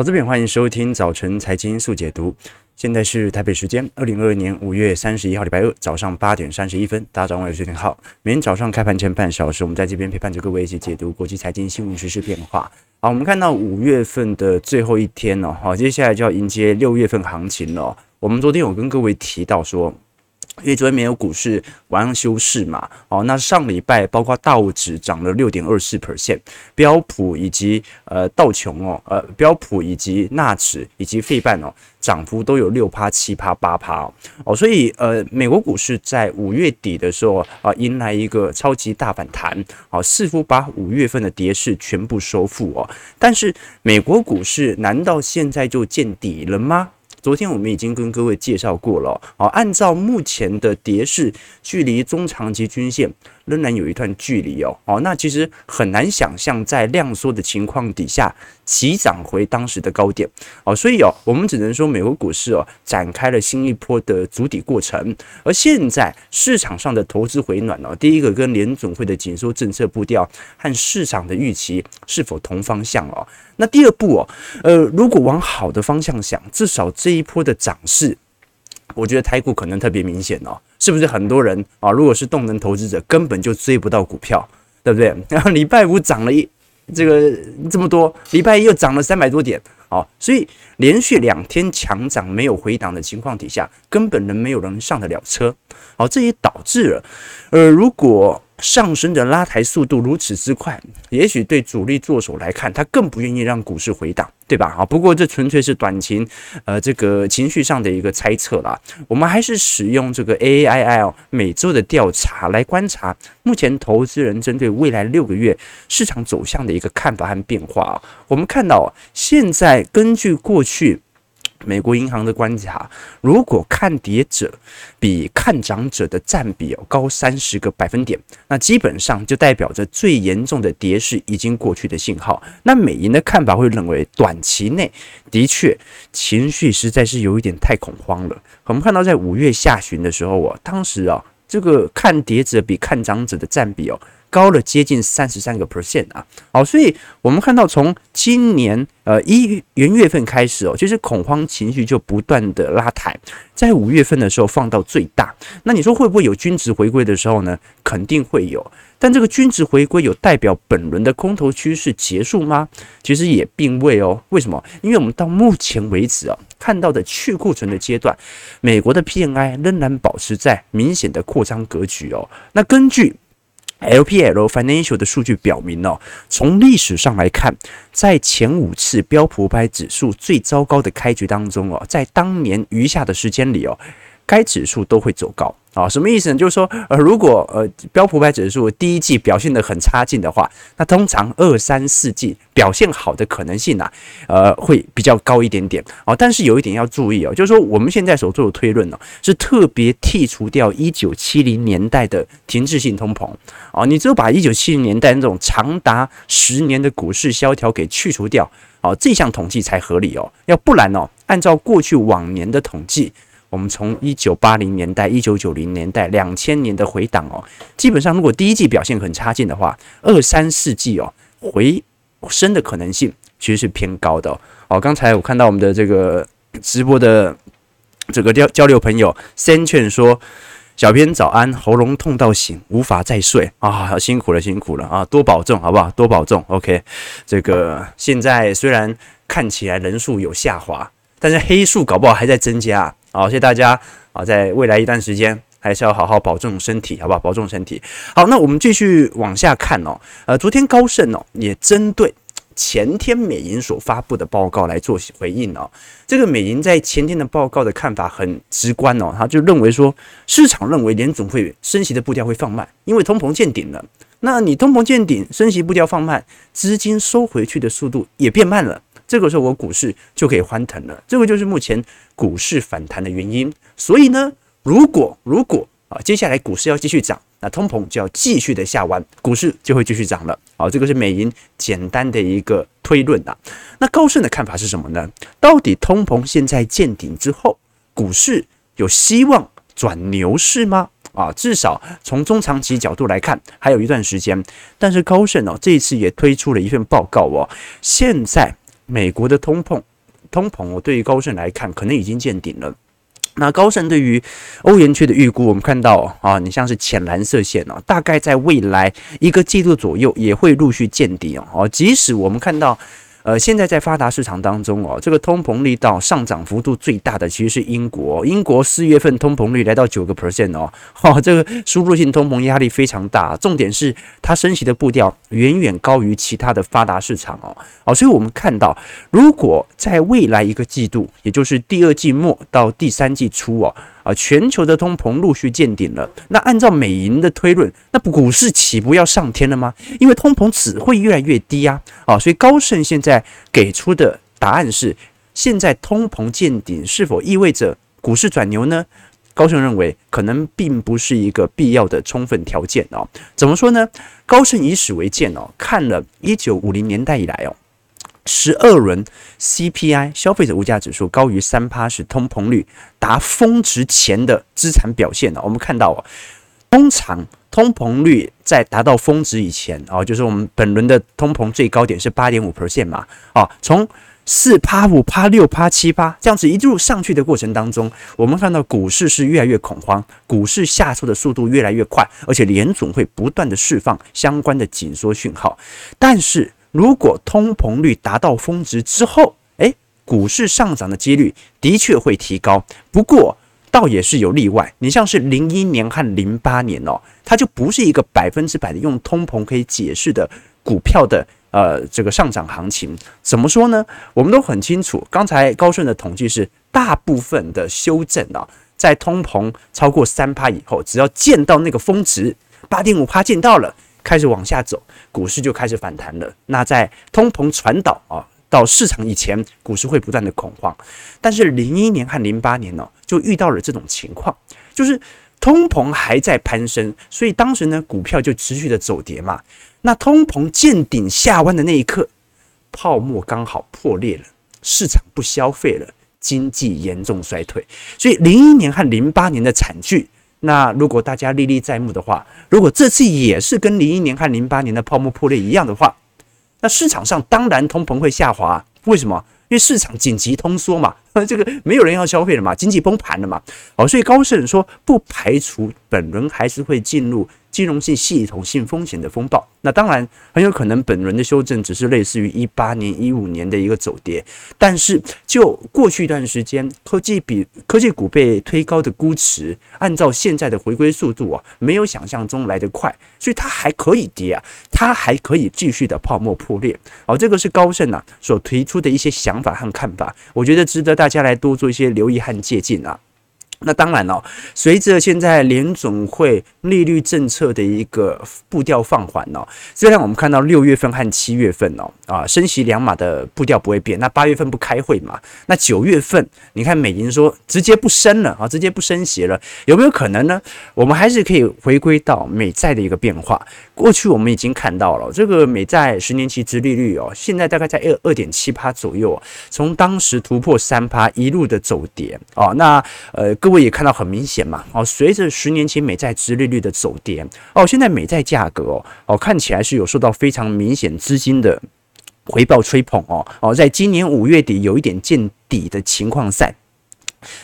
好，这边欢迎收听早晨财经速解读。现在是台北时间二零二二年五月三十一号礼拜二早上八点三十一分，大家早上好，我是好。每天早上开盘前半小时，我们在这边陪伴着各位一起解读国际财经新闻、时事变化。好，我们看到五月份的最后一天了，好，接下来就要迎接六月份行情了。我们昨天有跟各位提到说。因为昨天没有股市晚上休市嘛，哦，那上礼拜包括道指涨了六点二四 percent，标普以及呃道琼哦，呃标普以及纳指以及费半哦，涨幅都有六趴、七趴、八趴哦，哦，所以呃美国股市在五月底的时候啊，迎来一个超级大反弹，哦，似乎把五月份的跌势全部收复哦，但是美国股市难道现在就见底了吗？昨天我们已经跟各位介绍过了，好，按照目前的跌势，距离中长期均线仍然有一段距离哦，哦，那其实很难想象在量缩的情况底下急涨回当时的高点，哦，所以哦，我们只能说美国股市哦展开了新一波的筑底过程，而现在市场上的投资回暖哦，第一个跟联总会的紧缩政策步调和市场的预期是否同方向哦。那第二步哦，呃，如果往好的方向想，至少这一波的涨势，我觉得台股可能特别明显哦，是不是很多人啊？如果是动能投资者，根本就追不到股票，对不对？然后礼拜五涨了一这个这么多，礼拜一又涨了三百多点，哦，所以连续两天强涨没有回档的情况底下，根本人没有人上得了车，好，这也导致了，呃，如果。上升的拉抬速度如此之快，也许对主力作手来看，他更不愿意让股市回档，对吧？啊，不过这纯粹是短情，呃，这个情绪上的一个猜测啦。我们还是使用这个 AAIL 每周的调查来观察目前投资人针对未来六个月市场走向的一个看法和变化啊。我们看到，现在根据过去。美国银行的观察，如果看跌者比看涨者的占比要高三十个百分点，那基本上就代表着最严重的跌势已经过去的信号。那美银的看法会认为，短期内的确情绪实在是有一点太恐慌了。我们看到在五月下旬的时候，我当时啊，这个看跌者比看涨者的占比哦。高了接近三十三个 percent 啊，好，所以我们看到从今年呃一元月份开始哦，其实恐慌情绪就不断的拉抬，在五月份的时候放到最大。那你说会不会有均值回归的时候呢？肯定会有，但这个均值回归有代表本轮的空头趋势结束吗？其实也并未哦。为什么？因为我们到目前为止啊，看到的去库存的阶段，美国的 PMI 仍然保持在明显的扩张格局哦。那根据 LPL Financial 的数据表明哦，从历史上来看，在前五次标普五百指数最糟糕的开局当中哦，在当年余下的时间里哦，该指数都会走高。啊，什么意思呢？就是说，呃，如果呃标普百指数第一季表现得很差劲的话，那通常二三四季表现好的可能性呢，呃，会比较高一点点。哦，但是有一点要注意哦，就是说我们现在所做的推论呢，是特别剔除掉一九七零年代的停滞性通膨。啊，你只有把一九七零年代那种长达十年的股市萧条给去除掉，哦，这项统计才合理哦。要不然哦，按照过去往年的统计。我们从一九八零年代、一九九零年代、两千年的回档哦，基本上如果第一季表现很差劲的话，二三四季哦回升的可能性其实是偏高的哦。哦，刚才我看到我们的这个直播的这个交交流朋友三劝说小编早安，喉咙痛到醒，无法再睡啊，辛苦了，辛苦了啊，多保重好不好？多保重。OK，这个现在虽然看起来人数有下滑，但是黑数搞不好还在增加。好，谢谢大家啊！在未来一段时间，还是要好好保重身体，好不好？保重身体。好，那我们继续往下看哦。呃，昨天高盛哦也针对前天美银所发布的报告来做回应哦。这个美银在前天的报告的看法很直观哦，他就认为说，市场认为联总会升息的步调会放慢，因为通膨见顶了。那你通膨见顶，升息步调放慢，资金收回去的速度也变慢了。这个时候我股市就可以欢腾了，这个就是目前股市反弹的原因。所以呢，如果如果啊，接下来股市要继续涨，那通膨就要继续的下弯，股市就会继续涨了。好，这个是美银简单的一个推论啊。那高盛的看法是什么呢？到底通膨现在见顶之后，股市有希望转牛市吗？啊，至少从中长期角度来看，还有一段时间。但是高盛哦，这一次也推出了一份报告哦，现在。美国的通膨通膨，我对于高盛来看，可能已经见顶了。那高盛对于欧元区的预估，我们看到啊，你像是浅蓝色线哦，大概在未来一个季度左右也会陆续见底哦。即使我们看到。呃，现在在发达市场当中哦，这个通膨力道上涨幅度最大的其实是英国。英国四月份通膨率来到九个 percent 哦，哈，这个输入性通膨压力非常大。重点是它升息的步调远远高于其他的发达市场哦，哦，所以我们看到，如果在未来一个季度，也就是第二季末到第三季初哦。啊，全球的通膨陆续见顶了。那按照美银的推论，那股市岂不要上天了吗？因为通膨只会越来越低啊！啊，所以高盛现在给出的答案是：现在通膨见顶，是否意味着股市转牛呢？高盛认为，可能并不是一个必要的充分条件哦。怎么说呢？高盛以史为鉴哦，看了一九五零年代以来哦。十二轮 CPI 消费者物价指数高于三趴时，通膨率达峰值前的资产表现呢？我们看到哦，通常通膨率在达到峰值以前哦，就是我们本轮的通膨最高点是八点五 percent 嘛，哦，从四趴、五趴、六趴、七趴这样子一路上去的过程当中，我们看到股市是越来越恐慌，股市下挫的速度越来越快，而且联总会不断的释放相关的紧缩讯号，但是。如果通膨率达到峰值之后，诶，股市上涨的几率的确会提高。不过，倒也是有例外。你像是零一年和零八年哦，它就不是一个百分之百的用通膨可以解释的股票的呃这个上涨行情。怎么说呢？我们都很清楚，刚才高顺的统计是，大部分的修正啊，在通膨超过三趴以后，只要见到那个峰值八点五趴见到了。开始往下走，股市就开始反弹了。那在通膨传导啊到市场以前，股市会不断的恐慌。但是零一年和零八年呢，就遇到了这种情况，就是通膨还在攀升，所以当时呢，股票就持续的走跌嘛。那通膨见顶下弯的那一刻，泡沫刚好破裂了，市场不消费了，经济严重衰退。所以零一年和零八年的惨剧。那如果大家历历在目的话，如果这次也是跟零一年和零八年的泡沫破裂一样的话，那市场上当然通膨会下滑。为什么？因为市场紧急通缩嘛，这个没有人要消费了嘛，经济崩盘了嘛。哦，所以高盛说不排除本轮还是会进入。金融性系统性风险的风暴，那当然很有可能本轮的修正只是类似于一八年、一五年的一个走跌，但是就过去一段时间，科技比科技股被推高的估值，按照现在的回归速度啊，没有想象中来得快，所以它还可以跌啊，它还可以继续的泡沫破裂。好，这个是高盛啊所提出的一些想法和看法，我觉得值得大家来多做一些留意和借鉴啊。那当然了，随着现在联总会利率政策的一个步调放缓哦，虽然我们看到六月份和七月份哦啊升息两码的步调不会变，那八月份不开会嘛？那九月份你看美银说直接不升了啊，直接不升息了，有没有可能呢？我们还是可以回归到美债的一个变化。过去我们已经看到了这个美债十年期殖利率哦，现在大概在二二点七趴左右，从当时突破三趴一路的走跌哦，那呃各位也看到很明显嘛，哦，随着十年期美债殖利率的走跌，哦，现在美债价格哦，哦，看起来是有受到非常明显资金的回报吹捧哦，哦，在今年五月底有一点见底的情况在，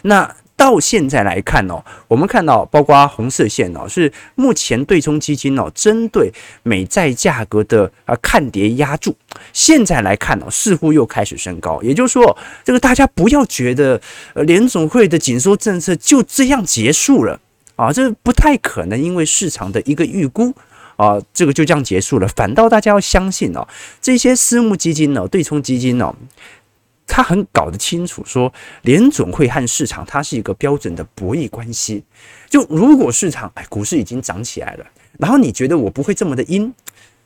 那。到现在来看哦，我们看到包括红色线哦，是目前对冲基金哦，针对美债价格的啊看跌压注。现在来看哦，似乎又开始升高。也就是说，这个大家不要觉得呃联总会的紧缩政策就这样结束了啊，这不太可能，因为市场的一个预估啊，这个就这样结束了。反倒大家要相信哦，这些私募基金哦，对冲基金哦。他很搞得清楚，说联总会和市场它是一个标准的博弈关系。就如果市场哎股市已经涨起来了，然后你觉得我不会这么的阴，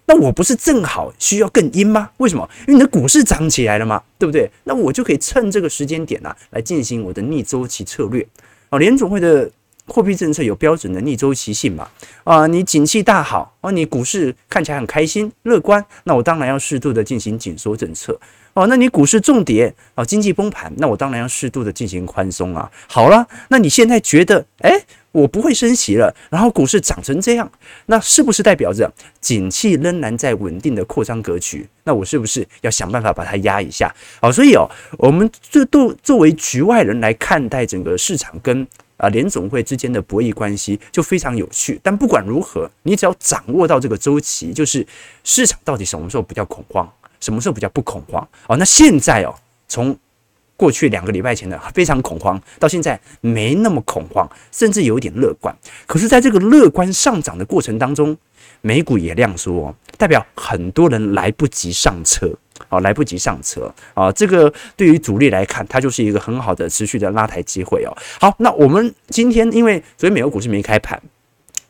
那我不是正好需要更阴吗？为什么？因为你的股市涨起来了嘛，对不对？那我就可以趁这个时间点啊，来进行我的逆周期策略。哦，联总会的货币政策有标准的逆周期性嘛？啊，你景气大好，哦，你股市看起来很开心乐观，那我当然要适度的进行紧缩政策。哦，那你股市重跌啊，经济崩盘，那我当然要适度的进行宽松啊。好了，那你现在觉得，诶，我不会升息了，然后股市涨成这样，那是不是代表着景气仍然在稳定的扩张格局？那我是不是要想办法把它压一下？好，所以哦，我们这都作为局外人来看待整个市场跟啊联总会之间的博弈关系，就非常有趣。但不管如何，你只要掌握到这个周期，就是市场到底什么时候比较恐慌，什么时候比较不恐慌？哦，那现在哦，从过去两个礼拜前的非常恐慌，到现在没那么恐慌，甚至有一点乐观。可是，在这个乐观上涨的过程当中，美股也亮缩哦，代表很多人来不及上车哦，来不及上车啊。这个对于主力来看，它就是一个很好的持续的拉抬机会哦。好，那我们今天因为昨天美国股市没开盘。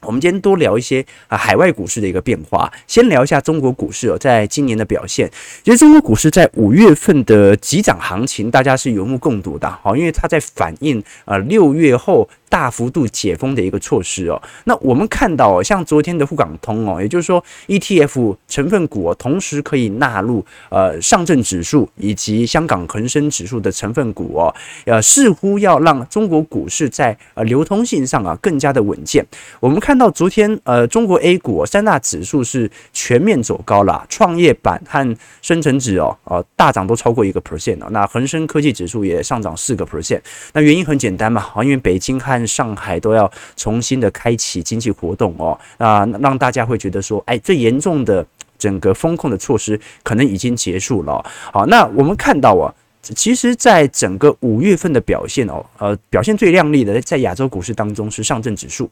我们今天多聊一些啊海外股市的一个变化，先聊一下中国股市哦，在今年的表现。其实中国股市在五月份的急涨行情，大家是有目共睹的，好，因为它在反映呃六月后。大幅度解封的一个措施哦，那我们看到哦像昨天的沪港通哦，也就是说 ETF 成分股哦，同时可以纳入呃上证指数以及香港恒生指数的成分股哦，呃似乎要让中国股市在呃流通性上啊更加的稳健。我们看到昨天呃中国 A 股三大指数是全面走高了，创业板和深成指哦呃大涨都超过一个 percent 哦，那恒生科技指数也上涨四个 percent。那原因很简单嘛，啊因为北京和上海都要重新的开启经济活动哦，啊，让大家会觉得说，哎，最严重的整个风控的措施可能已经结束了。好，那我们看到啊，其实，在整个五月份的表现哦，呃，表现最亮丽的在亚洲股市当中是上证指数，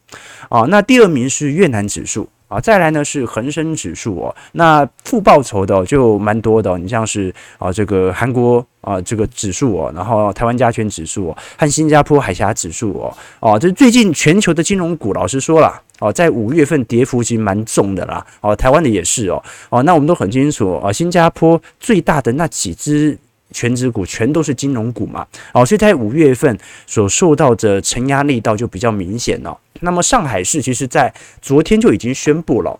啊，那第二名是越南指数。啊，再来呢是恒生指数哦，那负报酬的就蛮多的，你像是啊这个韩国啊这个指数哦，然后台湾加权指数哦，和新加坡海峡指数哦，哦，这最近全球的金融股，老实说了哦，在五月份跌幅其实蛮重的啦，哦，台湾的也是哦，哦，那我们都很清楚啊，新加坡最大的那几只全指股全都是金融股嘛，哦，所以在五月份所受到的承压力道就比较明显了。那么上海市其实在昨天就已经宣布了，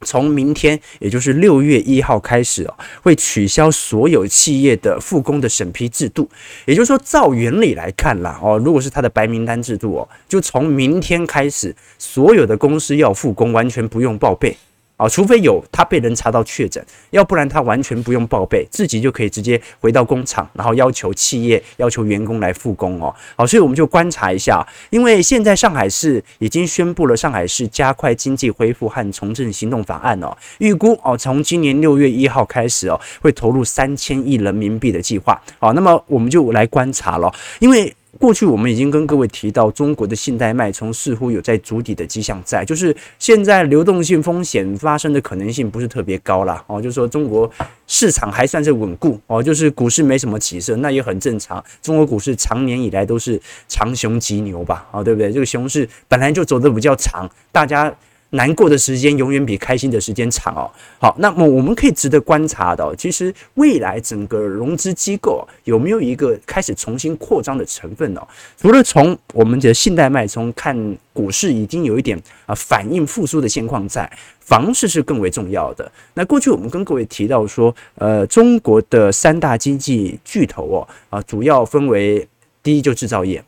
从明天也就是六月一号开始哦，会取消所有企业的复工的审批制度。也就是说，照原理来看啦，哦，如果是他的白名单制度哦，就从明天开始，所有的公司要复工，完全不用报备。啊，除非有他被人查到确诊，要不然他完全不用报备，自己就可以直接回到工厂，然后要求企业、要求员工来复工哦。好，所以我们就观察一下，因为现在上海市已经宣布了上海市加快经济恢复和重振行动法案哦，预估哦从今年六月一号开始哦，会投入三千亿人民币的计划。好，那么我们就来观察了，因为。过去我们已经跟各位提到，中国的信贷脉冲似乎有在筑底的迹象在，就是现在流动性风险发生的可能性不是特别高了哦，就是说中国市场还算是稳固哦，就是股市没什么起色，那也很正常。中国股市长年以来都是长熊急牛吧，啊，对不对？这个熊市本来就走得比较长，大家。难过的时间永远比开心的时间长哦。好，那么我们可以值得观察的，其实未来整个融资机构有没有一个开始重新扩张的成分呢？除了从我们的信贷脉冲看，股市已经有一点啊反应复苏的现况在，房市是更为重要的。那过去我们跟各位提到说，呃，中国的三大经济巨头哦，啊，主要分为第一就制造业，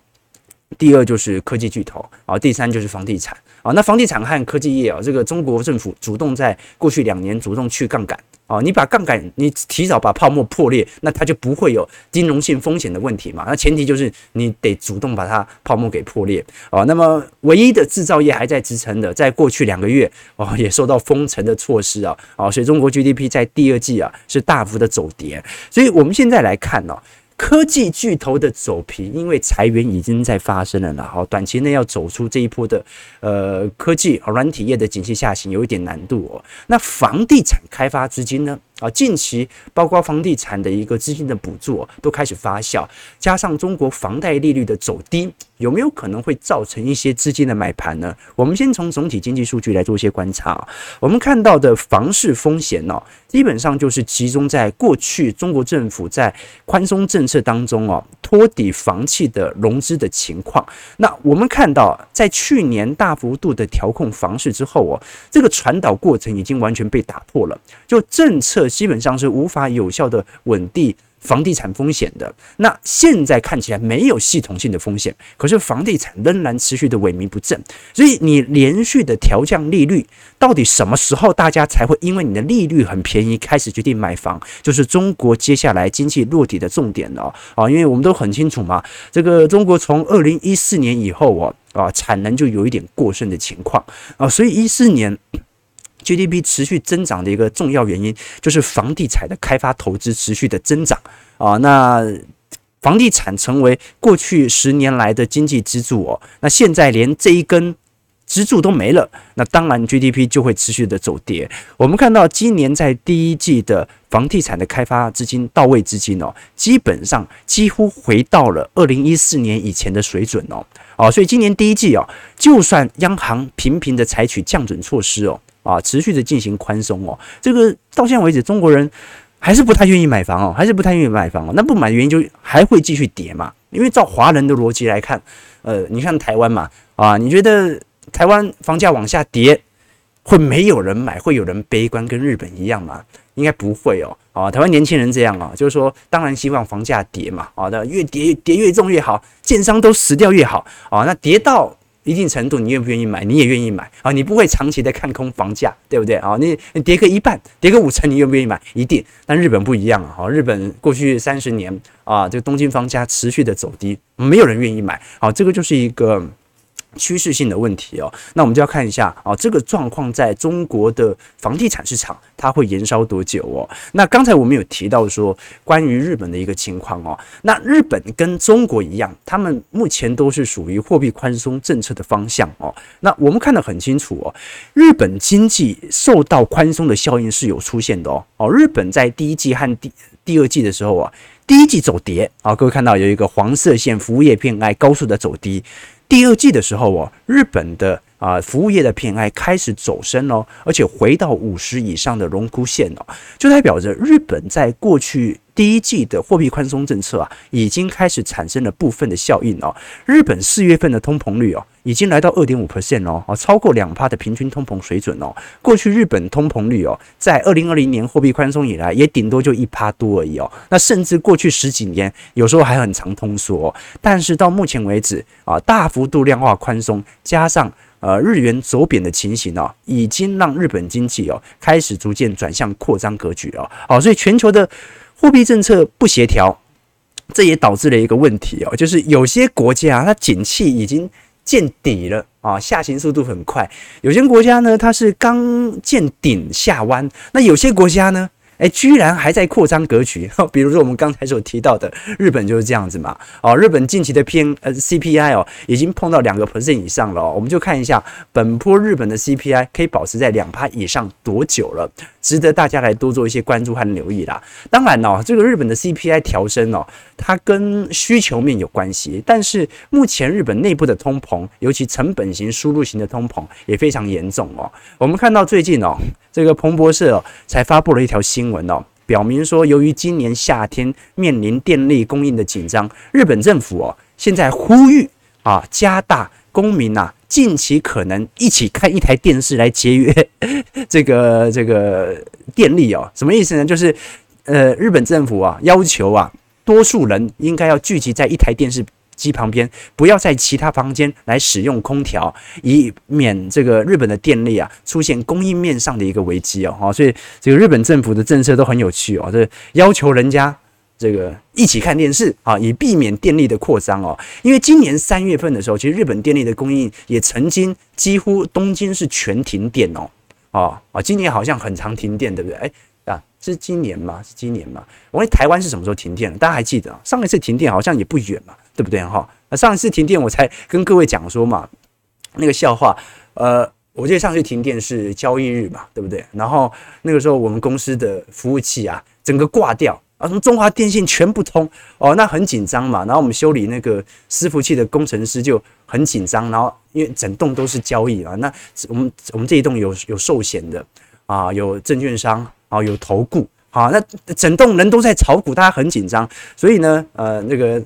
第二就是科技巨头，啊，第三就是房地产。啊，那房地产和科技业啊，这个中国政府主动在过去两年主动去杠杆啊，你把杠杆你提早把泡沫破裂，那它就不会有金融性风险的问题嘛。那前提就是你得主动把它泡沫给破裂啊。那么唯一的制造业还在支撑的，在过去两个月啊，也受到封城的措施啊，啊，所以中国 GDP 在第二季啊是大幅的走跌。所以我们现在来看呢。科技巨头的走皮，因为裁员已经在发生了然后，短期内要走出这一波的呃科技软体业的景气下行有一点难度哦。那房地产开发资金呢？啊，近期包括房地产的一个资金的补助都开始发酵，加上中国房贷利率的走低，有没有可能会造成一些资金的买盘呢？我们先从总体经济数据来做一些观察。我们看到的房市风险呢，基本上就是集中在过去中国政府在宽松政策当中哦，托底房企的融资的情况。那我们看到，在去年大幅度的调控房市之后哦，这个传导过程已经完全被打破了，就政策。基本上是无法有效的稳定房地产风险的。那现在看起来没有系统性的风险，可是房地产仍然持续的萎靡不振。所以你连续的调降利率，到底什么时候大家才会因为你的利率很便宜开始决定买房？就是中国接下来经济落底的重点了啊！因为我们都很清楚嘛，这个中国从二零一四年以后啊啊产能就有一点过剩的情况啊，所以一四年。GDP 持续增长的一个重要原因，就是房地产的开发投资持续的增长啊。那房地产成为过去十年来的经济支柱哦。那现在连这一根支柱都没了，那当然 GDP 就会持续的走跌。我们看到今年在第一季的房地产的开发资金到位资金哦，基本上几乎回到了二零一四年以前的水准哦。哦，所以今年第一季哦，就算央行频频的采取降准措施哦。啊，持续的进行宽松哦，这个到现在为止，中国人还是不太愿意买房哦，还是不太愿意买房哦。那不买的原因就还会继续跌嘛？因为照华人的逻辑来看，呃，你看台湾嘛，啊，你觉得台湾房价往下跌，会没有人买，会有人悲观，跟日本一样吗？应该不会哦。啊，台湾年轻人这样啊，就是说，当然希望房价跌嘛，啊，那越跌跌越重越好，建商都死掉越好啊，那跌到。一定程度，你愿不愿意买？你也愿意买啊？你不会长期的看空房价，对不对啊？你你跌个一半，跌个五成，你愿不愿意买？一定。但日本不一样啊！日本过去三十年啊，这个东京房价持续的走低，没有人愿意买。好，这个就是一个。趋势性的问题哦，那我们就要看一下啊，这个状况在中国的房地产市场它会延烧多久哦？那刚才我们有提到说关于日本的一个情况哦，那日本跟中国一样，他们目前都是属于货币宽松政策的方向哦。那我们看得很清楚哦，日本经济受到宽松的效应是有出现的哦。哦，日本在第一季和第第二季的时候啊，第一季走跌啊，各位看到有一个黄色线，服务业 PMI 高速的走低。第二季的时候哦，日本的啊服务业的 PMI 开始走升喽，而且回到五十以上的荣枯线哦，就代表着日本在过去第一季的货币宽松政策啊，已经开始产生了部分的效应哦。日本四月份的通膨率哦，已经来到二点五 percent 哦，超过两趴的平均通膨水准哦。过去日本通膨率哦，在二零二零年货币宽松以来，也顶多就一趴多而已哦。那甚至过去十几年，有时候还很常通缩。但是到目前为止啊，大幅度量化宽松加上呃日元走贬的情形哦，已经让日本经济哦开始逐渐转向扩张格局了。好，所以全球的。货币政策不协调，这也导致了一个问题哦，就是有些国家它景气已经见底了啊，下行速度很快；有些国家呢，它是刚见顶下弯；那有些国家呢，诶，居然还在扩张格局，比如说我们刚才所提到的日本就是这样子嘛。哦，日本近期的 P N 呃 C P I 哦，已经碰到两个 percent 以上了。我们就看一下本波日本的 C P I 可以保持在两趴以上多久了，值得大家来多做一些关注和留意啦。当然哦，这个日本的 C P I 调升哦，它跟需求面有关系，但是目前日本内部的通膨，尤其成本型、输入型的通膨也非常严重哦。我们看到最近哦。这个彭博社哦，才发布了一条新闻哦，表明说，由于今年夏天面临电力供应的紧张，日本政府哦，现在呼吁啊，加大公民呐，近期可能一起看一台电视来节约 这个这个电力哦。什么意思呢？就是呃，日本政府啊，要求啊，多数人应该要聚集在一台电视机旁边，不要在其他房间来使用空调，以免这个日本的电力啊出现供应面上的一个危机哦。所以这个日本政府的政策都很有趣哦，这要求人家这个一起看电视啊，以避免电力的扩张哦。因为今年三月份的时候，其实日本电力的供应也曾经几乎东京是全停电哦。哦啊，今年好像很常停电，对不对？哎啊，是今年吗？是今年吗？我问台湾是什么时候停电？大家还记得？上一次停电好像也不远嘛。对不对哈？那上次停电，我才跟各位讲说嘛，那个笑话，呃，我记得上次停电是交易日嘛，对不对？然后那个时候我们公司的服务器啊，整个挂掉啊，什么中华电信全部通哦，那很紧张嘛。然后我们修理那个伺服器的工程师就很紧张，然后因为整栋都是交易啊，那我们我们这一栋有有寿险的啊，有证券商啊，有投顾。好，那整栋人都在炒股，大家很紧张，所以呢，呃，那个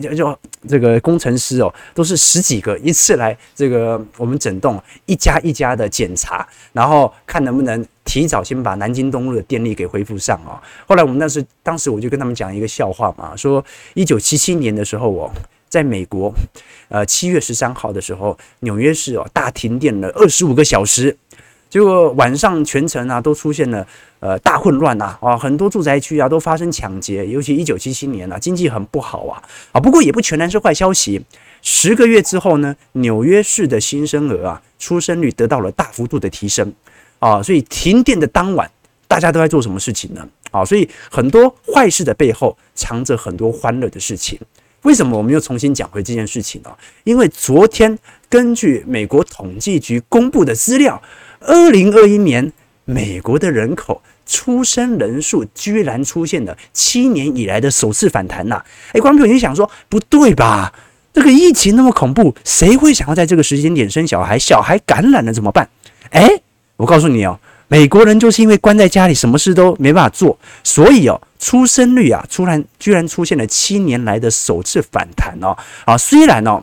就就这个工程师哦，都是十几个一次来这个我们整栋一家一家的检查，然后看能不能提早先把南京东路的电力给恢复上哦。后来我们那时当时我就跟他们讲一个笑话嘛，说一九七七年的时候哦，在美国，呃，七月十三号的时候，纽约市哦大停电了二十五个小时。结果晚上全城啊都出现了呃大混乱呐啊，很多住宅区啊都发生抢劫，尤其一九七七年啊经济很不好啊啊，不过也不全然是坏消息。十个月之后呢，纽约市的新生儿啊出生率得到了大幅度的提升啊，所以停电的当晚大家都在做什么事情呢？啊，所以很多坏事的背后藏着很多欢乐的事情。为什么我们又重新讲回这件事情呢？因为昨天根据美国统计局公布的资料。二零二一年，美国的人口出生人数居然出现了七年以来的首次反弹呐！哎，观众朋友，你想说不对吧？这个疫情那么恐怖，谁会想要在这个时间点生小孩？小孩感染了怎么办？哎，我告诉你哦，美国人就是因为关在家里，什么事都没办法做，所以哦，出生率啊，突然居然出现了七年来的首次反弹哦！啊，虽然哦。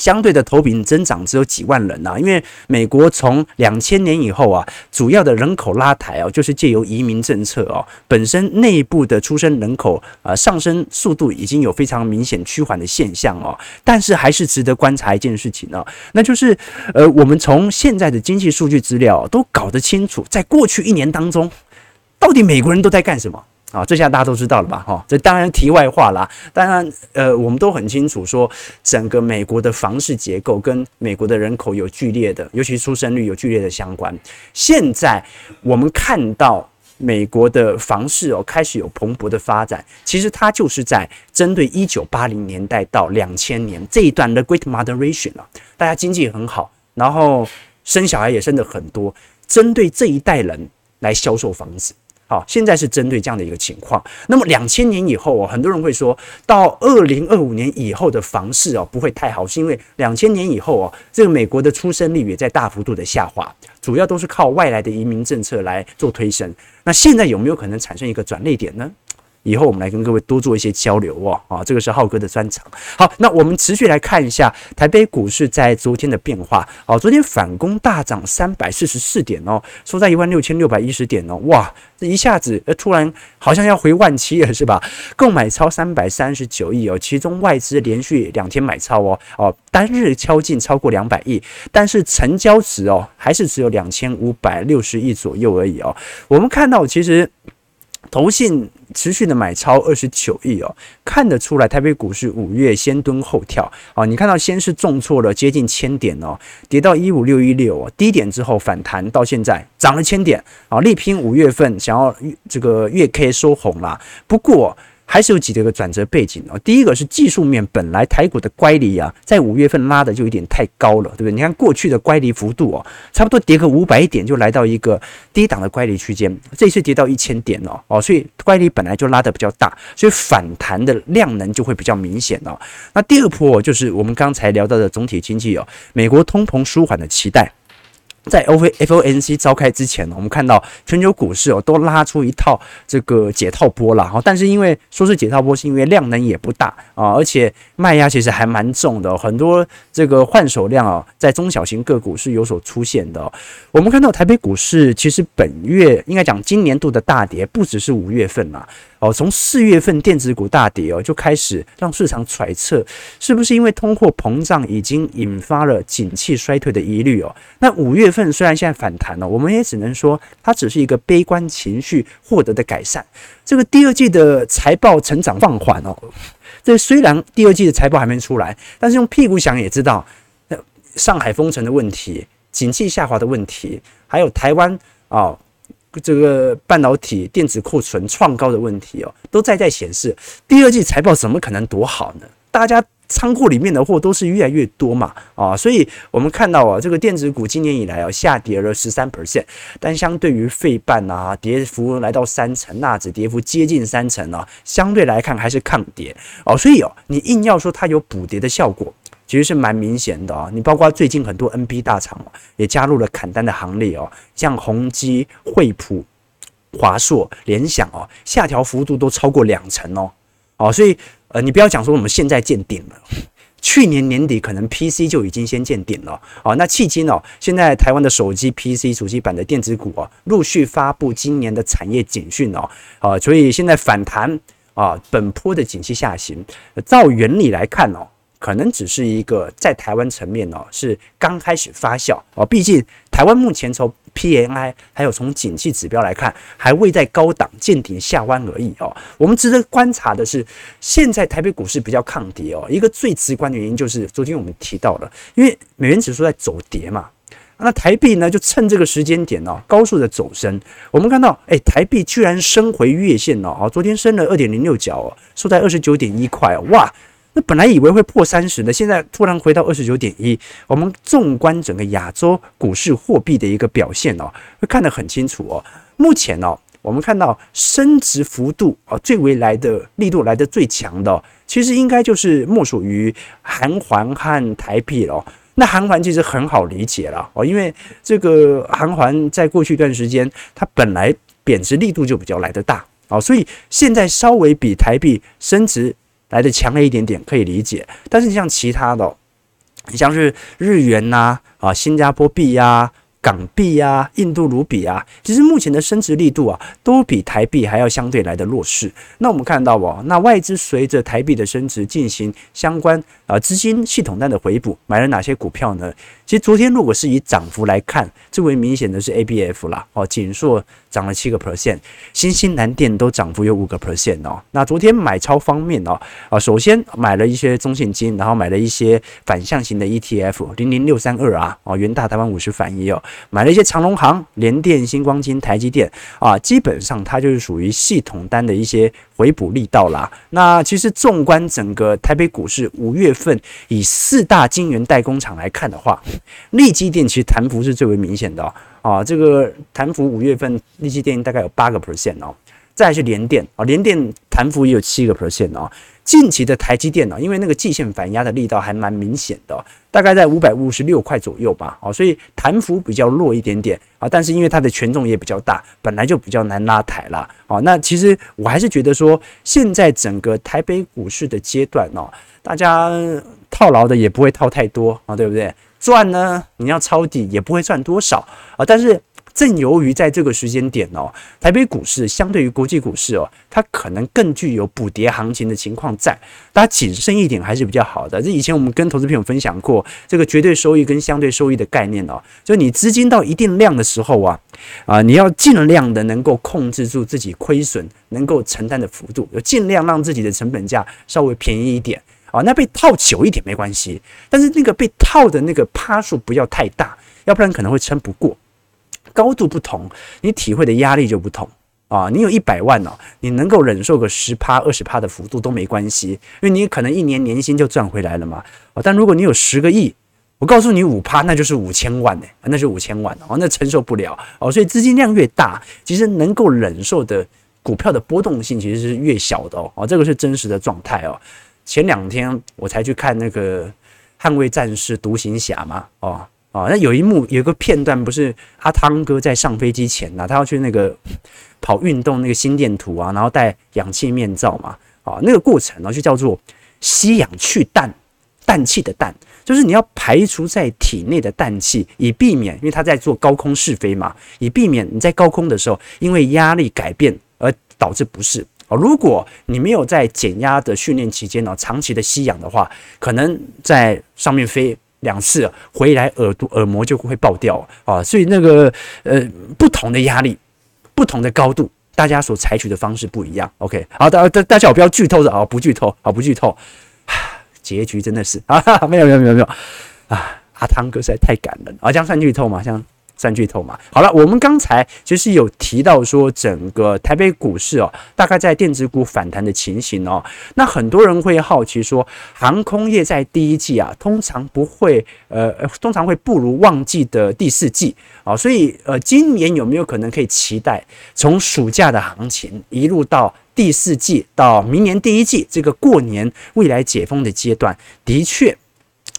相对的头饼增长只有几万人呐、啊，因为美国从两千年以后啊，主要的人口拉抬哦、就是借由移民政策哦、本身内部的出生人口呃上升速度已经有非常明显趋缓的现象哦、但是还是值得观察一件事情呢、啊，那就是呃我们从现在的经济数据资料都搞得清楚，在过去一年当中，到底美国人都在干什么？啊，这下大家都知道了吧？哈，这当然题外话啦。当然，呃，我们都很清楚，说整个美国的房市结构跟美国的人口有剧烈的，尤其出生率有剧烈的相关。现在我们看到美国的房市哦，开始有蓬勃的发展，其实它就是在针对一九八零年代到两千年这一段的 Great Moderation 啊，大家经济很好，然后生小孩也生得很多，针对这一代人来销售房子。好，现在是针对这样的一个情况。那么两千年以后哦，很多人会说到二零二五年以后的房市哦不会太好，是因为两千年以后哦，这个美国的出生率也在大幅度的下滑，主要都是靠外来的移民政策来做推升。那现在有没有可能产生一个转捩点呢？以后我们来跟各位多做一些交流哦，啊，这个是浩哥的专长。好，那我们持续来看一下台北股市在昨天的变化。哦，昨天反攻大涨三百四十四点哦，收在一万六千六百一十点哦，哇，这一下子呃突然好像要回万七了是吧？购买超三百三十九亿哦，其中外资连续两天买超哦，哦，单日敲进超过两百亿，但是成交值哦还是只有两千五百六十亿左右而已哦。我们看到其实。投信持续的买超二十九亿哦，看得出来台北股市五月先蹲后跳啊！你看到先是重挫了接近千点哦，跌到一五六一六哦，低点之后反弹到现在涨了千点啊，力拼五月份想要这个月 K 收红啦。不过。还是有几个转折背景哦。第一个是技术面，本来台股的乖离啊，在五月份拉的就有点太高了，对不对？你看过去的乖离幅度哦，差不多跌个五百点就来到一个低档的乖离区间，这次跌到一千点哦哦，所以乖离本来就拉得比较大，所以反弹的量能就会比较明显哦。那第二波就是我们刚才聊到的总体经济哦，美国通膨舒缓的期待。在 FOMC 召开之前呢，我们看到全球股市哦都拉出一套这个解套波了哈，但是因为说是解套波，是因为量能也不大啊，而且卖压其实还蛮重的，很多这个换手量啊，在中小型个股是有所出现的。我们看到台北股市其实本月应该讲今年度的大跌不只是五月份啦。哦，从四月份电子股大跌哦，就开始让市场揣测，是不是因为通货膨胀已经引发了景气衰退的疑虑哦？那五月份虽然现在反弹了，我们也只能说它只是一个悲观情绪获得的改善。这个第二季的财报成长放缓哦，这虽然第二季的财报还没出来，但是用屁股想也知道，那上海封城的问题、景气下滑的问题，还有台湾啊。哦这个半导体电子库存创高的问题哦，都在在显示第二季财报怎么可能多好呢？大家仓库里面的货都是越来越多嘛，啊，所以我们看到啊，这个电子股今年以来啊下跌了十三 percent，但相对于费半啊，跌幅来到三成，纳指跌幅接近三成啊，相对来看还是抗跌哦，所以哦，你硬要说它有补跌的效果。其实是蛮明显的啊，你包括最近很多 NB 大厂也加入了砍单的行列哦，像宏基、惠普、华硕、联想哦，下调幅度都超过两成哦，哦，所以呃，你不要讲说我们现在见顶了。去年年底可能 PC 就已经先见顶了啊，那迄今哦，现在台湾的手机 PC 主机板的电子股啊，陆续发布今年的产业警讯哦，啊，所以现在反弹啊，本波的景气下行，照原理来看哦。可能只是一个在台湾层面哦，是刚开始发酵哦。毕竟台湾目前从 PMI 还有从景气指标来看，还未在高档见顶下弯而已哦。我们值得观察的是，现在台北股市比较抗跌哦。一个最直观的原因就是昨天我们提到了，因为美元指数在走跌嘛，那台币呢就趁这个时间点哦，高速的走升。我们看到，哎，台币居然升回月线了哦，昨天升了二点零六角哦，收在二十九点一块，哇！那本来以为会破三十的，现在突然回到二十九点一。我们纵观整个亚洲股市货币的一个表现哦，会看得很清楚哦。目前哦，我们看到升值幅度啊，最为来的力度来得最强的，其实应该就是莫属于韩环和台币了。那韩环其实很好理解了哦，因为这个韩环在过去一段时间，它本来贬值力度就比较来得大哦，所以现在稍微比台币升值。来的强了一点点，可以理解。但是你像其他的，你像是日元呐、啊，新加坡币呀、港币呀，印度卢比啊，其实目前的升值力度啊，都比台币还要相对来的弱势。那我们看到哦，那外资随着台币的升值进行相关啊资金系统单的回补，买了哪些股票呢？其实昨天如果是以涨幅来看，最为明显的是 ABF 啦，哦，景硕涨了七个 percent，新兴南电都涨幅有五个 percent 哦。那昨天买超方面哦，啊，首先买了一些中信金，然后买了一些反向型的 ETF 零零六三二啊，哦，元大台湾五十反一哦。买了一些长荣行、联电、新光金、台积电啊，基本上它就是属于系统单的一些回补力道啦。那其实纵观整个台北股市五月份，以四大晶圆代工厂来看的话，力积电其实弹幅是最为明显的啊。这个弹幅五月份力积电大概有八个 percent 哦，再是联电啊，联电弹幅也有七个 percent 哦。近期的台积电呢，因为那个季线反压的力道还蛮明显的，大概在五百五十六块左右吧，哦，所以弹幅比较弱一点点啊，但是因为它的权重也比较大，本来就比较难拉抬了，哦，那其实我还是觉得说，现在整个台北股市的阶段哦，大家套牢的也不会套太多啊，对不对？赚呢，你要抄底也不会赚多少啊，但是。正由于在这个时间点哦，台北股市相对于国际股市哦，它可能更具有补跌行情的情况在，大家谨慎一点还是比较好的。这以前我们跟投资朋友分享过这个绝对收益跟相对收益的概念哦，就你资金到一定量的时候啊，啊，你要尽量的能够控制住自己亏损能够承担的幅度，就尽量让自己的成本价稍微便宜一点啊。那被套久一点没关系，但是那个被套的那个趴数不要太大，要不然可能会撑不过。高度不同，你体会的压力就不同啊！你有一百万哦，你能够忍受个十趴、二十趴的幅度都没关系，因为你可能一年年薪就赚回来了嘛。但如果你有十个亿，我告诉你五趴，那就是五千万呢，那是五千万哦，那承受不了哦。所以资金量越大，其实能够忍受的股票的波动性其实是越小的哦。这个是真实的状态哦。前两天我才去看那个《捍卫战士》独行侠嘛，哦。啊、那有一幕有一个片段，不是阿汤哥在上飞机前呢、啊，他要去那个跑运动那个心电图啊，然后戴氧气面罩嘛，啊、那个过程呢就叫做吸氧去氮，氮气的氮，就是你要排除在体内的氮气，以避免，因为他在做高空试飞嘛，以避免你在高空的时候因为压力改变而导致不适。哦，如果你没有在减压的训练期间呢，长期的吸氧的话，可能在上面飞。两次回来，耳朵耳膜就会爆掉啊！所以那个呃，不同的压力，不同的高度，大家所采取的方式不一样。OK，好，大大大家不要剧透的啊，不剧透，好不剧透。结局真的是啊，没有没有没有没有啊！阿汤哥实在太感人啊，这样算剧透吗？像。三巨头嘛，好了，我们刚才其实有提到说，整个台北股市哦，大概在电子股反弹的情形哦。那很多人会好奇说，航空业在第一季啊，通常不会呃，通常会不如旺季的第四季啊，所以呃，今年有没有可能可以期待从暑假的行情一路到第四季，到明年第一季这个过年未来解封的阶段，的确。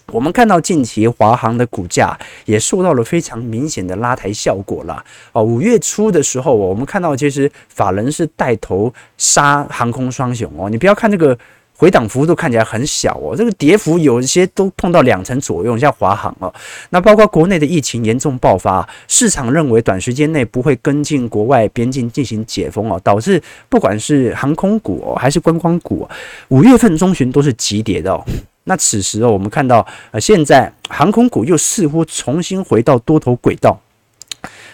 我们看到近期华航的股价也受到了非常明显的拉抬效果了哦。五月初的时候，我们看到其实法人是带头杀航空双雄哦。你不要看这个回档幅度看起来很小哦，这个跌幅有一些都碰到两成左右，像华航哦。那包括国内的疫情严重爆发，市场认为短时间内不会跟进国外边境进行解封哦，导致不管是航空股哦还是观光股，五月份中旬都是急跌的哦。那此时哦，我们看到呃，现在航空股又似乎重新回到多头轨道，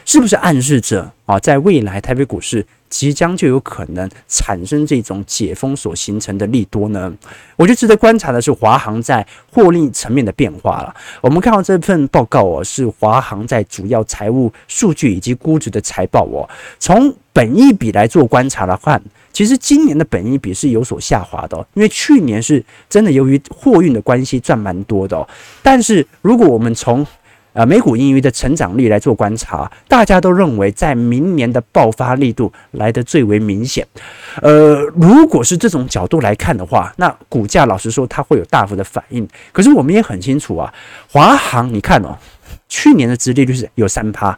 是不是暗示着啊，在未来台北股市即将就有可能产生这种解封所形成的利多呢？我觉得值得观察的是华航在获利层面的变化了。我们看到这份报告哦，是华航在主要财务数据以及估值的财报哦，从本益比来做观察的话。其实今年的本益比是有所下滑的，因为去年是真的由于货运的关系赚蛮多的。哦但是如果我们从呃每股盈余的成长率来做观察，大家都认为在明年的爆发力度来得最为明显。呃，如果是这种角度来看的话，那股价老实说它会有大幅的反应。可是我们也很清楚啊，华航你看哦，去年的殖利率是有三趴，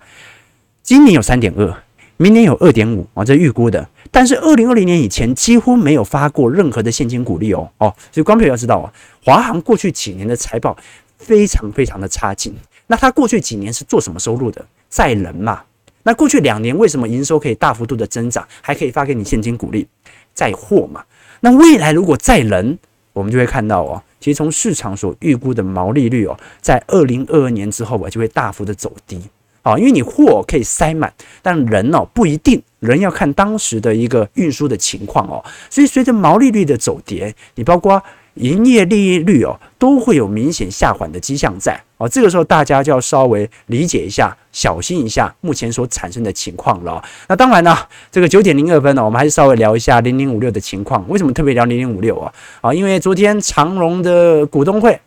今年有三点二，明年有二点五啊，这预估的。但是二零二零年以前几乎没有发过任何的现金股利哦哦，所以观众朋友要知道啊，华航过去几年的财报非常非常的差劲。那它过去几年是做什么收入的？载人嘛。那过去两年为什么营收可以大幅度的增长，还可以发给你现金股利？载货嘛。那未来如果载人，我们就会看到哦，其实从市场所预估的毛利率哦，在二零二二年之后啊，就会大幅的走低。啊，因为你货可以塞满，但人哦不一定，人要看当时的一个运输的情况哦。所以随着毛利率的走跌，你包括营业利率哦，都会有明显下滑的迹象在哦。这个时候大家就要稍微理解一下，小心一下目前所产生的情况了。那当然呢，这个九点零二分呢，我们还是稍微聊一下零零五六的情况。为什么特别聊零零五六啊？啊，因为昨天长荣的股东会。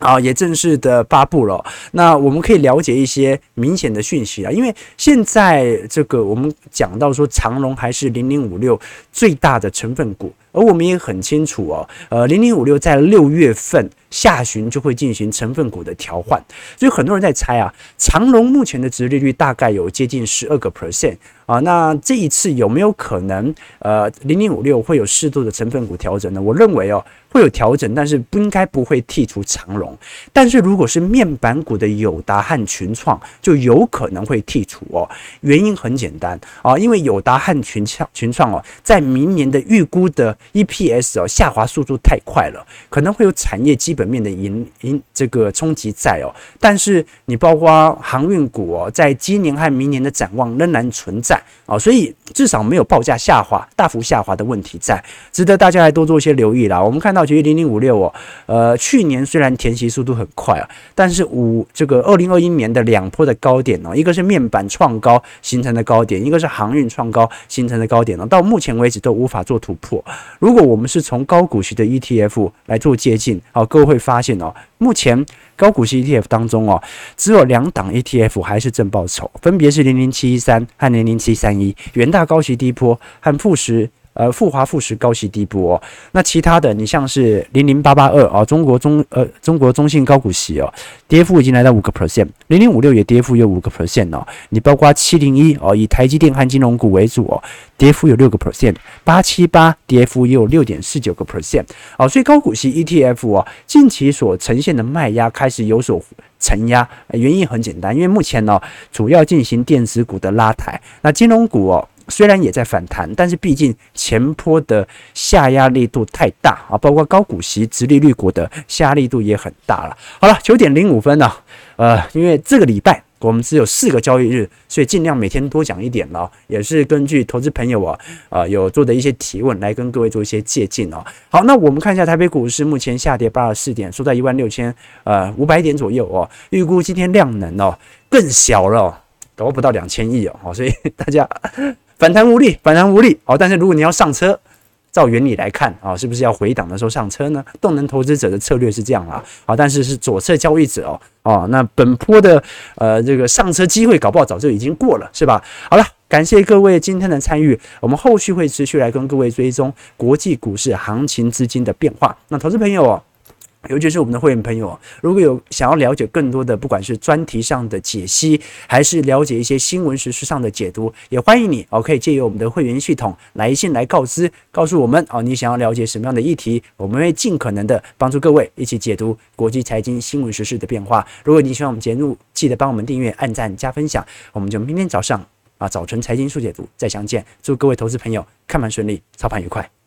啊，也正式的发布了。那我们可以了解一些明显的讯息啊，因为现在这个我们讲到说长隆还是零零五六最大的成分股，而我们也很清楚哦，呃，零零五六在六月份下旬就会进行成分股的调换，所以很多人在猜啊，长隆目前的值利率大概有接近十二个 percent。啊，那这一次有没有可能，呃，零零五六会有适度的成分股调整呢？我认为哦，会有调整，但是不应该不会剔除长荣。但是如果是面板股的友达和群创，就有可能会剔除哦。原因很简单啊，因为友达和群创群创哦，在明年的预估的 EPS 哦下滑速度太快了，可能会有产业基本面的影影这个冲击在哦。但是你包括航运股哦，在今年和明年的展望仍然存在。啊，所以至少没有报价下滑、大幅下滑的问题在，值得大家来多做一些留意啦。我们看到，其实零零五六哦，呃，去年虽然填息速度很快啊，但是五这个二零二一年的两波的高点哦，一个是面板创高形成的高点，一个是航运创高形成的高点呢，到目前为止都无法做突破。如果我们是从高股息的 ETF 来做接近，好，各位会发现哦，目前。高股息 ETF 当中哦，只有两档 ETF 还是正报酬，分别是零零七一三和零零七三一，元大高息低波和富时。呃，复华富时高息低波哦，那其他的你像是零零八八二啊，中国中呃中国中信高股息哦，跌幅已经来到五个 percent，零零五六也跌幅有五个 percent 哦，你包括七零一哦，以台积电和金融股为主哦，跌幅有六个 percent，八七八跌幅也有六点四九个 percent 哦，所以高股息 ETF 哦，近期所呈现的卖压开始有所承压，原因很简单，因为目前呢主要进行电子股的拉抬，那金融股哦。虽然也在反弹，但是毕竟前波的下压力度太大啊，包括高股息、直利率股的下压力度也很大了。好了，九点零五分了，呃，因为这个礼拜我们只有四个交易日，所以尽量每天多讲一点了，也是根据投资朋友啊，呃，有做的一些提问来跟各位做一些借鉴哦。好，那我们看一下台北股市目前下跌八十四点，收在一万六千呃五百点左右哦。预估今天量能哦更小了，都不到两千亿哦，所以大家。反弹无力，反弹无力。哦，但是如果你要上车，照原理来看啊，是不是要回档的时候上车呢？动能投资者的策略是这样啊，好，但是是左侧交易者哦，哦，那本波的呃这个上车机会搞不好早就已经过了，是吧？好了，感谢各位今天的参与，我们后续会持续来跟各位追踪国际股市行情资金的变化。那投资朋友哦。尤其是我们的会员朋友，如果有想要了解更多的，不管是专题上的解析，还是了解一些新闻时事上的解读，也欢迎你哦，可以借由我们的会员系统来信来告知，告诉我们哦，你想要了解什么样的议题，我们会尽可能的帮助各位一起解读国际财经新闻时事的变化。如果你喜欢我们节目，记得帮我们订阅、按赞、加分享。我们就明天早上啊，早晨财经速解读再相见。祝各位投资朋友看盘顺利，操盘愉快。